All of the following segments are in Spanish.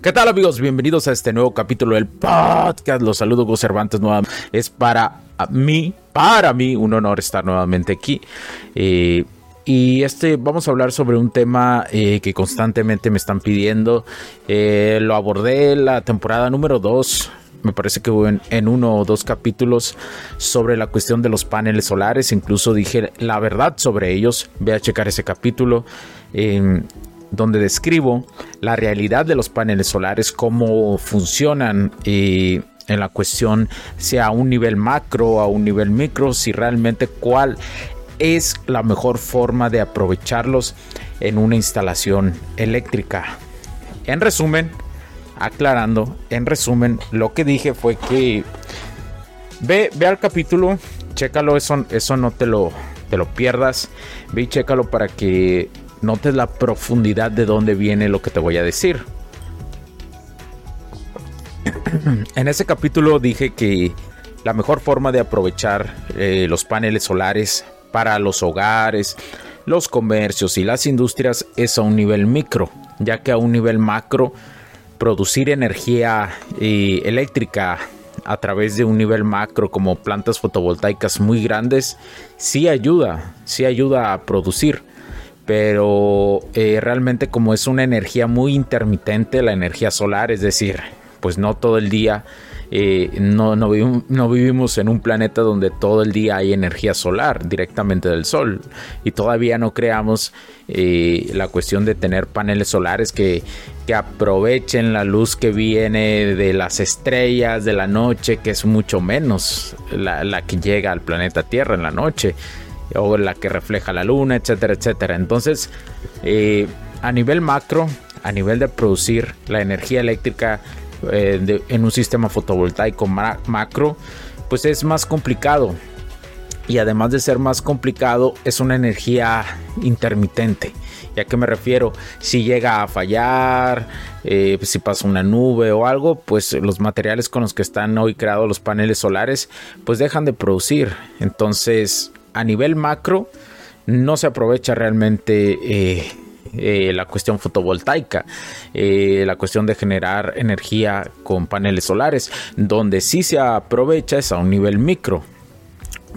¿Qué tal amigos? Bienvenidos a este nuevo capítulo del podcast. Los saludo Gus Cervantes. Es para mí, para mí, un honor estar nuevamente aquí. Eh, y este vamos a hablar sobre un tema eh, que constantemente me están pidiendo. Eh, lo abordé en la temporada número 2. Me parece que hubo en, uno o dos capítulos sobre la cuestión de los paneles solares. Incluso dije la verdad sobre ellos. Ve a checar ese capítulo donde describo la realidad de los paneles solares, cómo funcionan y en la cuestión sea a un nivel macro o a un nivel micro, si realmente cuál es la mejor forma de aprovecharlos en una instalación eléctrica. En resumen, aclarando, en resumen, lo que dije fue que ve, ve al capítulo, chécalo, eso, eso no te lo, te lo pierdas, ve y chécalo para que notes la profundidad de dónde viene lo que te voy a decir. en ese capítulo dije que la mejor forma de aprovechar eh, los paneles solares para los hogares, los comercios y las industrias es a un nivel micro, ya que a un nivel macro producir energía eh, eléctrica a través de un nivel macro como plantas fotovoltaicas muy grandes sí ayuda, sí ayuda a producir pero eh, realmente como es una energía muy intermitente, la energía solar, es decir, pues no todo el día, eh, no, no, vivimos en un planeta donde todo el día hay energía solar directamente del sol y todavía no creamos eh, la cuestión de tener paneles solares que, que aprovechen la luz que viene de las estrellas de la noche, que es mucho menos la, la que llega al planeta Tierra en la noche o la que refleja la luna, etcétera, etcétera. Entonces, eh, a nivel macro, a nivel de producir la energía eléctrica eh, en un sistema fotovoltaico macro, pues es más complicado. Y además de ser más complicado, es una energía intermitente. ¿Ya que me refiero? Si llega a fallar, eh, pues si pasa una nube o algo, pues los materiales con los que están hoy creados los paneles solares, pues dejan de producir. Entonces, a nivel macro no se aprovecha realmente eh, eh, la cuestión fotovoltaica, eh, la cuestión de generar energía con paneles solares, donde sí se aprovecha es a un nivel micro,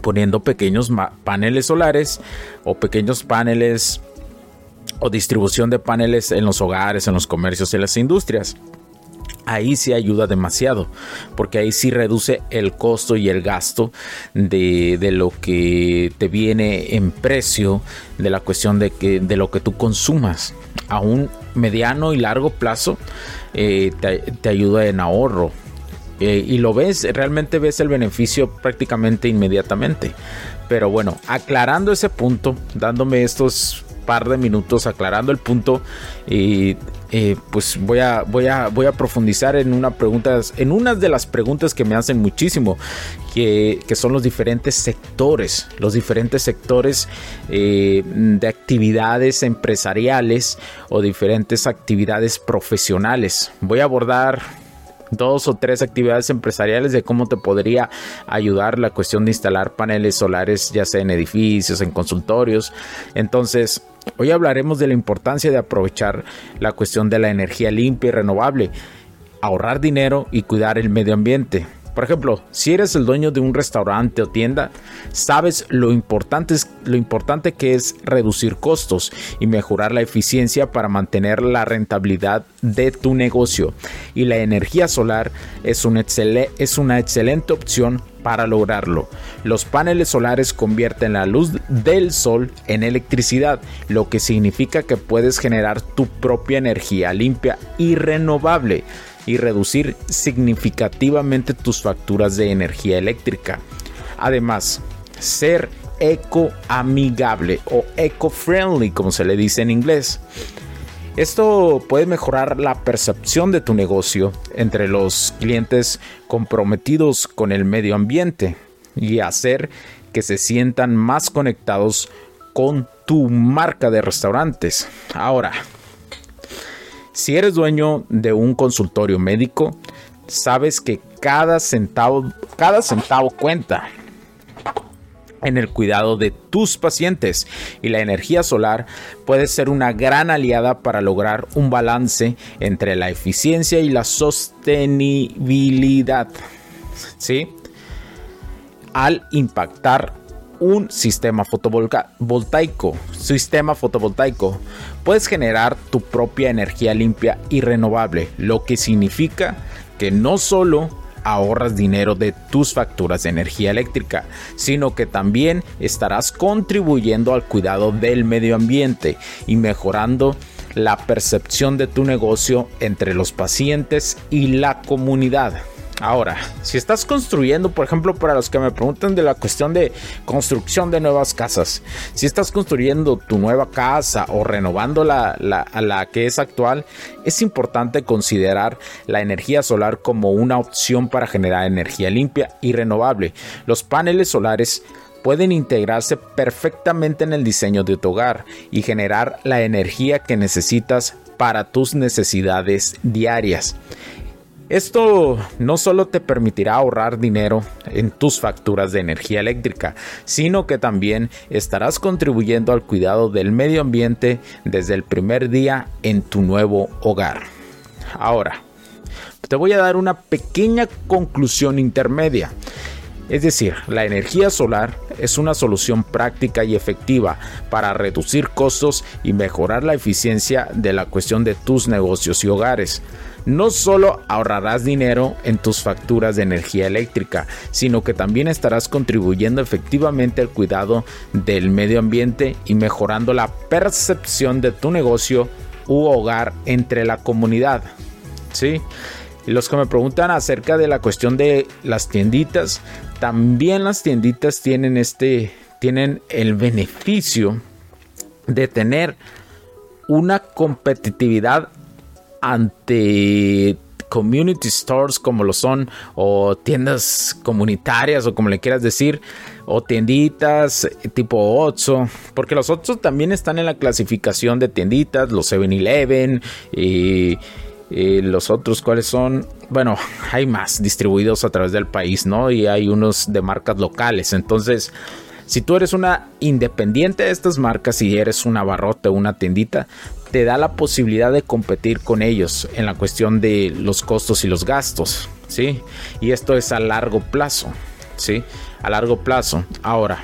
poniendo pequeños paneles solares o pequeños paneles o distribución de paneles en los hogares, en los comercios y las industrias ahí sí ayuda demasiado, porque ahí sí reduce el costo y el gasto de, lo que te viene en precio de la cuestión de, que, de lo que tú consumas. A un mediano y largo plazo eh, te, ayuda en ahorro. Eh, y lo ves, realmente ves el beneficio prácticamente inmediatamente. Pero bueno, aclarando ese punto, dándome estos par de minutos aclarando el punto y eh, pues voy a, voy, a, voy a profundizar en una pregunta, en una de las preguntas que me hacen muchísimo, que, son los diferentes sectores, los diferentes sectores eh, de actividades empresariales o diferentes actividades profesionales. Voy a abordar dos o tres actividades empresariales de cómo te podría ayudar la cuestión de instalar paneles solares, ya sea en edificios, en consultorios. Entonces, hoy hablaremos de la importancia de aprovechar la cuestión de la energía limpia y renovable, ahorrar dinero y cuidar el medio ambiente. Por ejemplo, si eres el dueño de un restaurante o tienda, sabes lo importante, lo importante que es reducir costos y mejorar la eficiencia para mantener la rentabilidad de tu negocio. Y la energía solar es, es una excelente opción Para lograrlo, los paneles solares convierten la luz del sol en electricidad, lo que significa que puedes generar tu propia energía limpia y renovable y reducir significativamente tus facturas de energía eléctrica. Además, ser eco-amigable o eco-friendly, como se le dice en inglés. Esto puede mejorar la percepción de tu negocio entre los clientes comprometidos con el medio ambiente y hacer que se sientan más conectados con tu marca de restaurantes. Ahora, si eres dueño de un consultorio médico, sabes que cada centavo, cada centavo cuenta en el cuidado de tus pacientes y la energía solar puede ser una gran aliada para lograr un balance entre la eficiencia y la sostenibilidad. ¿Sí? Al impactar un sistema fotovoltaico, sistema fotovoltaico, puedes generar tu propia energía limpia y renovable, lo que significa que no solo ahorras dinero de tus facturas de energía eléctrica, sino que también estarás contribuyendo al cuidado del medio ambiente y mejorando la percepción de tu negocio entre los pacientes y la comunidad. Ahora, si estás construyendo, por ejemplo, para los que me preguntan de la cuestión de construcción de nuevas casas, si estás construyendo tu nueva casa o renovando la, la que es actual, es importante considerar la energía solar como una opción para generar energía limpia y renovable. Los paneles solares pueden integrarse perfectamente en el diseño de tu hogar y generar la energía que necesitas para tus necesidades diarias. Esto no solo te permitirá ahorrar dinero en tus facturas de energía eléctrica, sino que también estarás contribuyendo al cuidado del medio ambiente desde el primer día en tu nuevo hogar. Ahora, te voy a dar una pequeña conclusión intermedia. Es decir, la energía solar es una solución práctica y efectiva para reducir costos y mejorar la eficiencia de la cuestión de tus negocios y hogares no solo ahorrarás dinero en tus facturas de energía eléctrica, sino que también estarás contribuyendo efectivamente al cuidado del medio ambiente y mejorando la percepción de tu negocio u hogar entre la comunidad. ¿Sí? Los que me preguntan acerca de la cuestión de las tienditas, también las tienditas tienen este tienen el beneficio de tener una competitividad ante community stores como lo son o tiendas comunitarias o como le quieras decir o tienditas tipo Otso porque los Otso también están en la clasificación de tienditas los 7-Eleven y, y, los otros cuáles son bueno hay más distribuidos a través del país no y hay unos de marcas locales entonces si tú eres una independiente de estas marcas y eres una barrote o una tiendita, te da la posibilidad de competir con ellos en la cuestión de los costos y los gastos, ¿sí? Y esto es a largo plazo, ¿sí? A largo plazo. Ahora,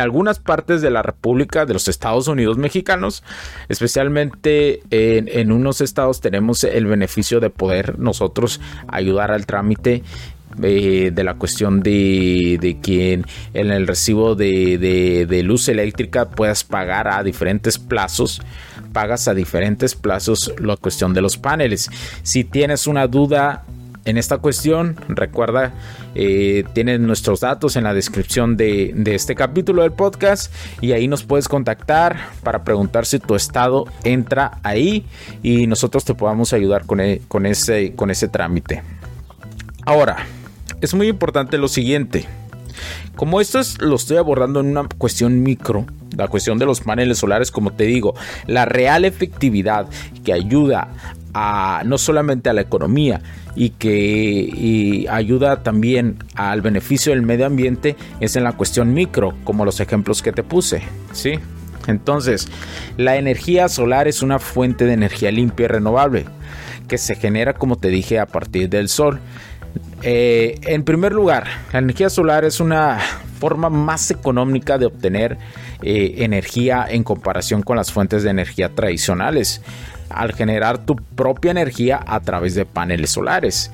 Algunas partes de la República de los Estados Unidos mexicanos, especialmente en, unos estados tenemos el beneficio de poder nosotros ayudar al trámite eh, de la cuestión de, de, que en el recibo de, luz eléctrica puedas pagar a diferentes plazos pagas a diferentes plazos la cuestión de los paneles. Si tienes una duda en esta cuestión. Recuerda, eh, nuestros datos en la descripción de, este capítulo del podcast y ahí nos puedes contactar para preguntar si tu estado entra ahí y nosotros te podamos ayudar con, e, con, ese, con ese trámite. Ahora, es muy importante lo siguiente. Como esto es, lo estoy abordando en una cuestión micro, la cuestión de los paneles solares, como te digo, la real efectividad que ayuda no solamente a la economía, y que ayuda también al beneficio del medio ambiente es en la cuestión micro, como los ejemplos que te puse, ¿sí? Entonces, la energía solar es una fuente de energía limpia y renovable que se genera, como te dije, a partir del sol. Eh, en primer lugar, la energía solar es una forma más económica de obtener eh, energía en comparación con las fuentes de energía tradicionales al generar tu propia energía a través de paneles solares.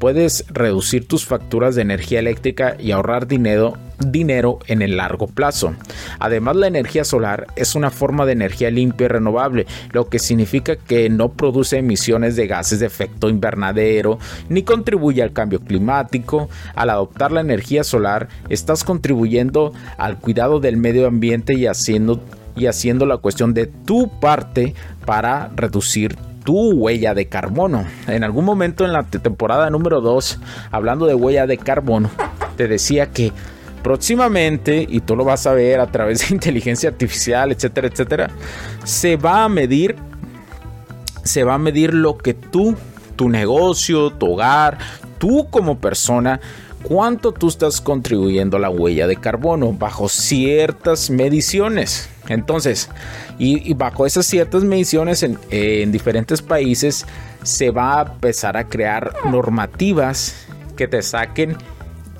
Puedes reducir tus facturas de energía eléctrica y ahorrar dinero, dinero en el largo plazo. Además, la energía solar es una forma de energía limpia y renovable, lo que significa que no produce emisiones de gases de efecto invernadero ni contribuye al cambio climático. Al adoptar la energía solar, estás contribuyendo al cuidado del medio ambiente y haciendo y haciendo la cuestión de tu parte para reducir tu huella de carbono. En algún momento en la temporada número 2, hablando de huella de carbono, te decía que próximamente, y tú lo vas a ver a través de inteligencia artificial, etcétera, etcétera, se va a medir, se va a medir lo que tú, tu negocio, tu hogar, tú como persona, cuánto tú estás contribuyendo a la huella de carbono bajo ciertas mediciones. Entonces, y, bajo esas ciertas mediciones en, diferentes países, se va a empezar a crear normativas que te saquen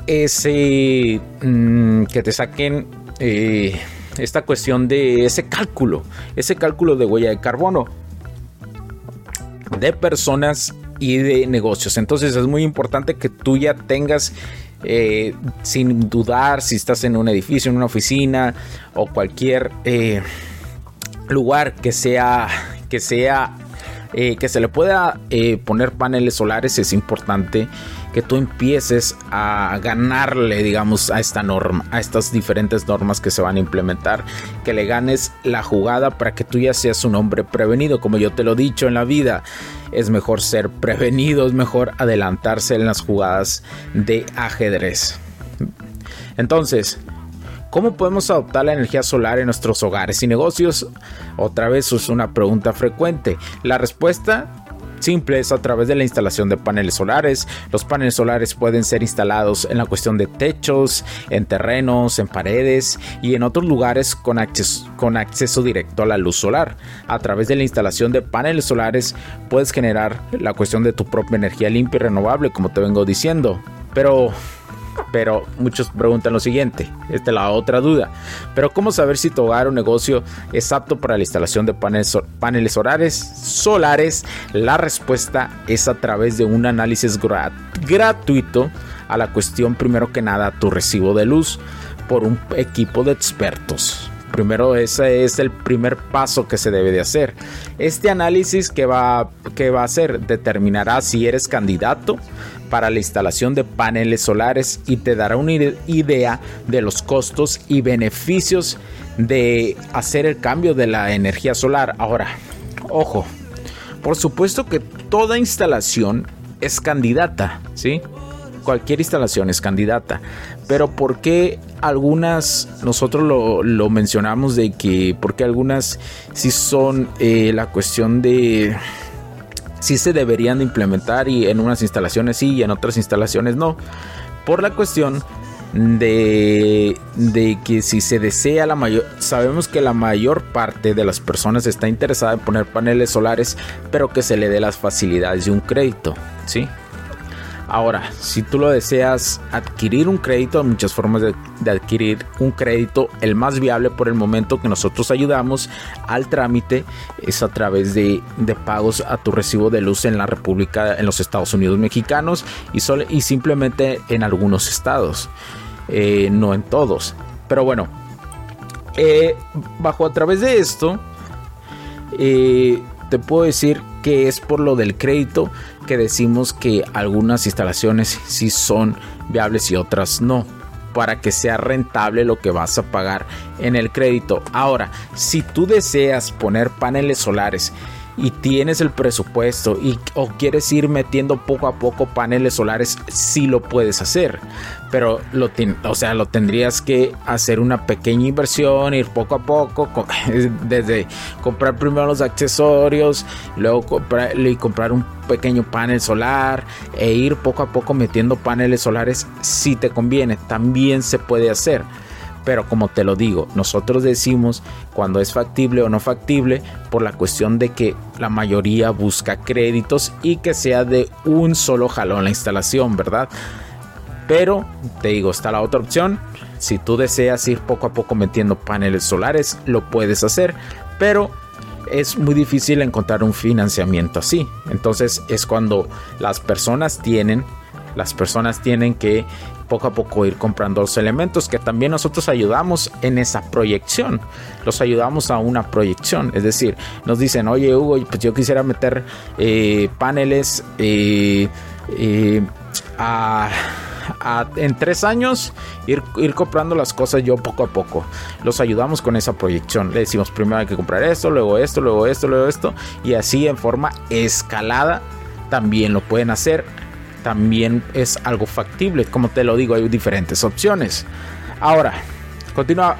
ese, mm, que te saquen eh, esta cuestión de ese cálculo, ese cálculo de huella de carbono de personas y de negocios. Entonces es muy importante que tú ya tengas eh, sin dudar si estás en un edificio, en una oficina o cualquier eh, lugar que sea que sea eh, que se le pueda poner paneles solares es importante que tú empieces a ganarle, digamos, a esta norma, a estas diferentes normas que se van a implementar, que le ganes la jugada para que tú ya seas un hombre prevenido, como yo te lo he dicho en la vida. Es mejor ser prevenido, es mejor adelantarse en las jugadas de ajedrez. Entonces, ¿Cómo podemos adoptar la energía solar en nuestros hogares y negocios? Otra vez es una pregunta frecuente. La respuesta simples a través de la instalación de paneles solares. Los paneles solares pueden ser instalados en la cuestión de techos, en terrenos, en paredes y en otros lugares con acceso, con acceso directo a la luz solar. A través de la instalación de paneles solares puedes generar la cuestión de tu propia energía limpia y renovable, como te vengo diciendo. Pero pero muchos preguntan lo siguiente, esta es la otra duda. Pero ¿cómo saber si tu hogar o negocio es apto para la instalación de paneles, paneles solares? Solares, la respuesta es a través de un análisis gratuito a la cuestión primero que nada tu recibo de luz por un equipo de expertos. Primero ese es el primer paso que se debe de hacer. Este análisis que va, que va a hacer determinará si eres candidato para la instalación de paneles solares y te dará una idea de los costos y beneficios de hacer el cambio de la energía solar. Ahora, ojo, por supuesto que toda instalación es candidata, ¿sí? Cualquier instalación es candidata. Pero ¿por qué algunas, nosotros lo, mencionamos de que, porque algunas sí son eh, la cuestión de sí se deberían de implementar y en unas instalaciones sí y en otras instalaciones no. Por la cuestión de, de, que si se desea la mayor, sabemos que la mayor parte de las personas está interesada en poner paneles solares, pero que se le dé las facilidades de un crédito, ¿sí? Ahora, si tú lo deseas adquirir un crédito, hay muchas formas de, adquirir un crédito. El más viable por el momento que nosotros ayudamos al trámite es a través de, pagos a tu recibo de luz en la República, en los Estados Unidos mexicanos y, y simplemente en algunos estados, eh, no en todos. Pero bueno, eh, bajo a través de esto, eh, te puedo decir que es por lo del crédito que decimos que algunas instalaciones sí son viables y otras no para que sea rentable lo que vas a pagar en el crédito. Ahora, si tú deseas poner paneles solares y tienes el presupuesto y o quieres ir metiendo poco a poco paneles solares, sí lo puedes hacer. Pero lo, o sea, lo tendrías que hacer una pequeña inversión, ir poco a poco, desde comprar primero los accesorios, luego comprar, y comprar un pequeño panel solar e ir poco a poco metiendo paneles solares si te conviene. También se puede hacer. Pero como te lo digo, nosotros decimos cuando es factible o no factible por la cuestión de que la mayoría busca créditos y que sea de un solo jalón la instalación, ¿verdad? Pero te digo, está la otra opción. Si tú deseas ir poco a poco metiendo paneles solares, lo puedes hacer. Pero es muy difícil encontrar un financiamiento así. Entonces es cuando las personas tienen, las personas tienen que poco a poco ir comprando los elementos que también nosotros ayudamos en esa proyección. Los ayudamos a una proyección. Es decir, nos dicen, oye Hugo, pues yo quisiera meter eh, paneles eh, eh, en tres años ir, ir, comprando las cosas yo poco a poco. Los ayudamos con esa proyección. Le decimos primero hay que comprar esto, luego esto, luego esto, luego esto. Y así en forma escalada también lo pueden hacer también es algo factible. Como te lo digo, hay diferentes opciones. Ahora,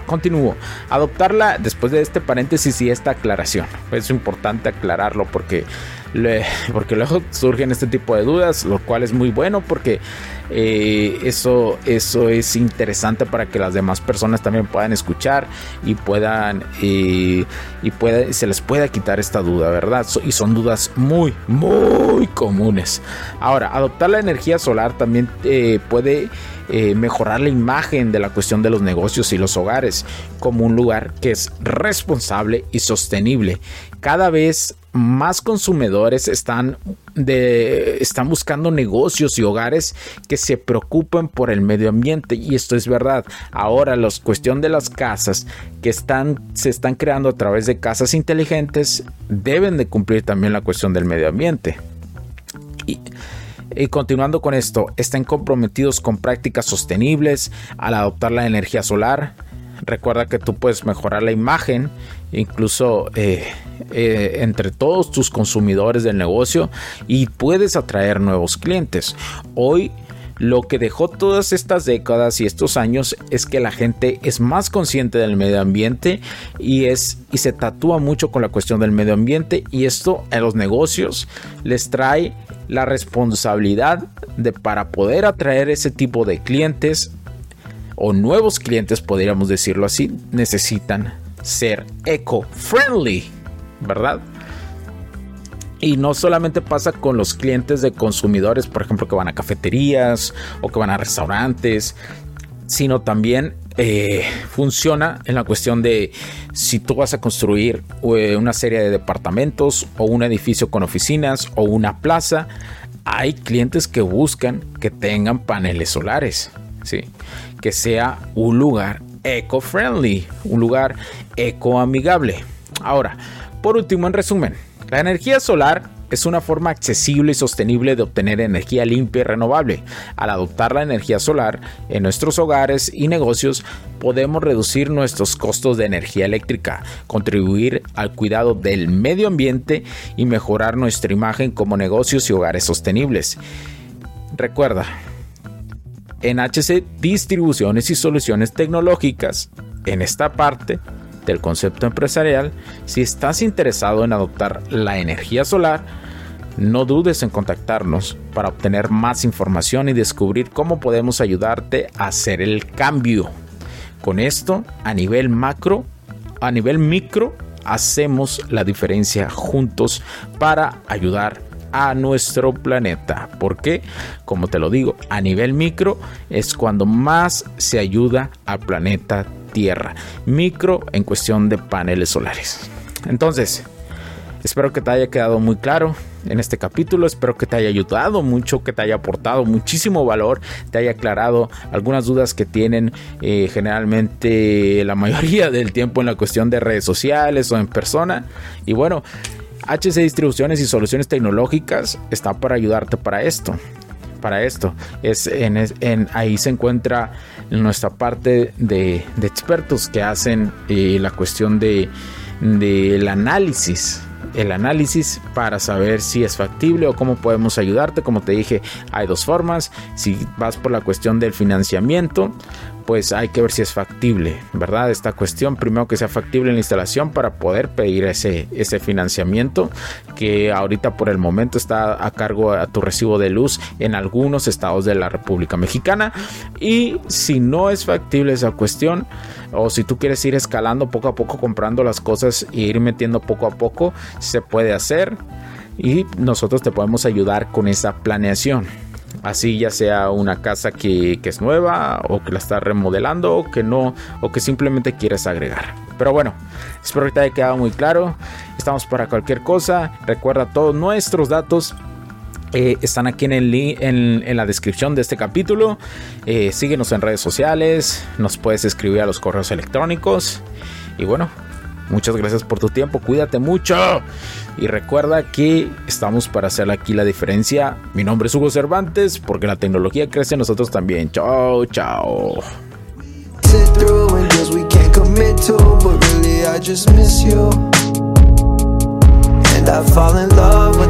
continúo. Adoptarla después de este paréntesis y esta aclaración. Es importante aclararlo porque porque luego surgen este tipo de dudas, lo cual es muy bueno porque eh, eso, eso es interesante para que las demás personas también puedan escuchar y puedan eh, y se les pueda quitar esta duda, ¿verdad? y son dudas muy, muy comunes. Ahora, adoptar la energía solar también eh, puede mejorar la imagen de la cuestión de los negocios y los hogares como un lugar que es responsable y sostenible. Cada vez más consumidores están, están buscando negocios y hogares que se preocupen por el medio ambiente y esto es verdad. Ahora la cuestión de las casas que están, se están creando a través de casas inteligentes deben de cumplir también la cuestión del medio ambiente. Y, y continuando con esto, están comprometidos con prácticas sostenibles al adoptar la energía solar. Recuerda que tú puedes mejorar la imagen, incluso eh, eh, entre todos tus consumidores del negocio y puedes atraer nuevos clientes. Hoy lo que dejó todas estas décadas y estos años es que la gente es más consciente del medio ambiente y es y se tatúa mucho con la cuestión del medio ambiente y esto a los negocios les trae la responsabilidad de para poder atraer ese tipo de clientes o nuevos clientes podríamos decirlo así necesitan ser eco-friendly ¿verdad? Y no solamente pasa con los clientes de consumidores, por ejemplo, que van a cafeterías o que van a restaurantes, sino también eh, funciona en la cuestión de si tú vas a construir eh, una serie de departamentos o un edificio con oficinas o una plaza, hay clientes que buscan que tengan paneles solares, ¿sí? que sea un lugar eco-friendly, un lugar eco-amigable. Ahora, por último, en resumen, la energía solar es una forma accesible y sostenible de obtener energía limpia y renovable. Al adoptar la energía solar en nuestros hogares y negocios, podemos reducir nuestros costos de energía eléctrica, contribuir al cuidado del medio ambiente y mejorar nuestra imagen como negocios y hogares sostenibles. Recuerda, en HC Distribuciones y Soluciones Tecnológicas, en esta parte, del concepto empresarial, si estás interesado en adoptar la energía solar, no dudes en contactarnos para obtener más información y descubrir cómo podemos ayudarte a hacer el cambio. Con esto, a nivel macro, a nivel micro, hacemos la diferencia juntos para ayudar a nuestro planeta. porque Como te lo digo, a nivel micro es cuando más se ayuda al planeta Tierra. Micro en cuestión de paneles solares. Entonces, espero que te haya quedado muy claro en este capítulo. Espero que te haya ayudado mucho, que te haya aportado muchísimo valor, te haya aclarado algunas dudas que tienen eh, generalmente la mayoría del tiempo en la cuestión de redes sociales o en persona. Y bueno, HC Distribuciones y Soluciones Tecnológicas está para ayudarte para esto. Para esto, es en, ahí se encuentra nuestra parte de, expertos que hacen eh, la cuestión de del análisis el análisis para saber si es factible o cómo podemos ayudarte. Como te dije, hay dos formas. Si vas por la cuestión del financiamiento, pues hay que ver si es factible, ¿verdad? Esta cuestión, primero que sea factible la instalación para poder pedir ese, ese financiamiento que ahorita por el momento está a cargo a tu recibo de luz en algunos estados de la República Mexicana. Y si no es factible esa cuestión, o si tú quieres ir escalando poco a poco comprando las cosas e ir metiendo poco a poco, se puede hacer y nosotros te podemos ayudar con esa planeación. Así ya sea una casa que, es nueva o que la estás remodelando o que no o que simplemente quieres agregar. Pero bueno, espero que te haya quedado muy claro. Estamos para cualquier cosa. Recuerda todos nuestros datos eh, están aquí en, el en, en, la descripción de este capítulo. Eh, síguenos en redes sociales. Nos puedes escribir a los correos electrónicos. Y bueno, muchas gracias por tu tiempo. Cuídate mucho. Y recuerda que estamos para hacer aquí la diferencia. Mi nombre es Hugo Cervantes. Porque la tecnología crece en nosotros también. Chao, chao. I fall in love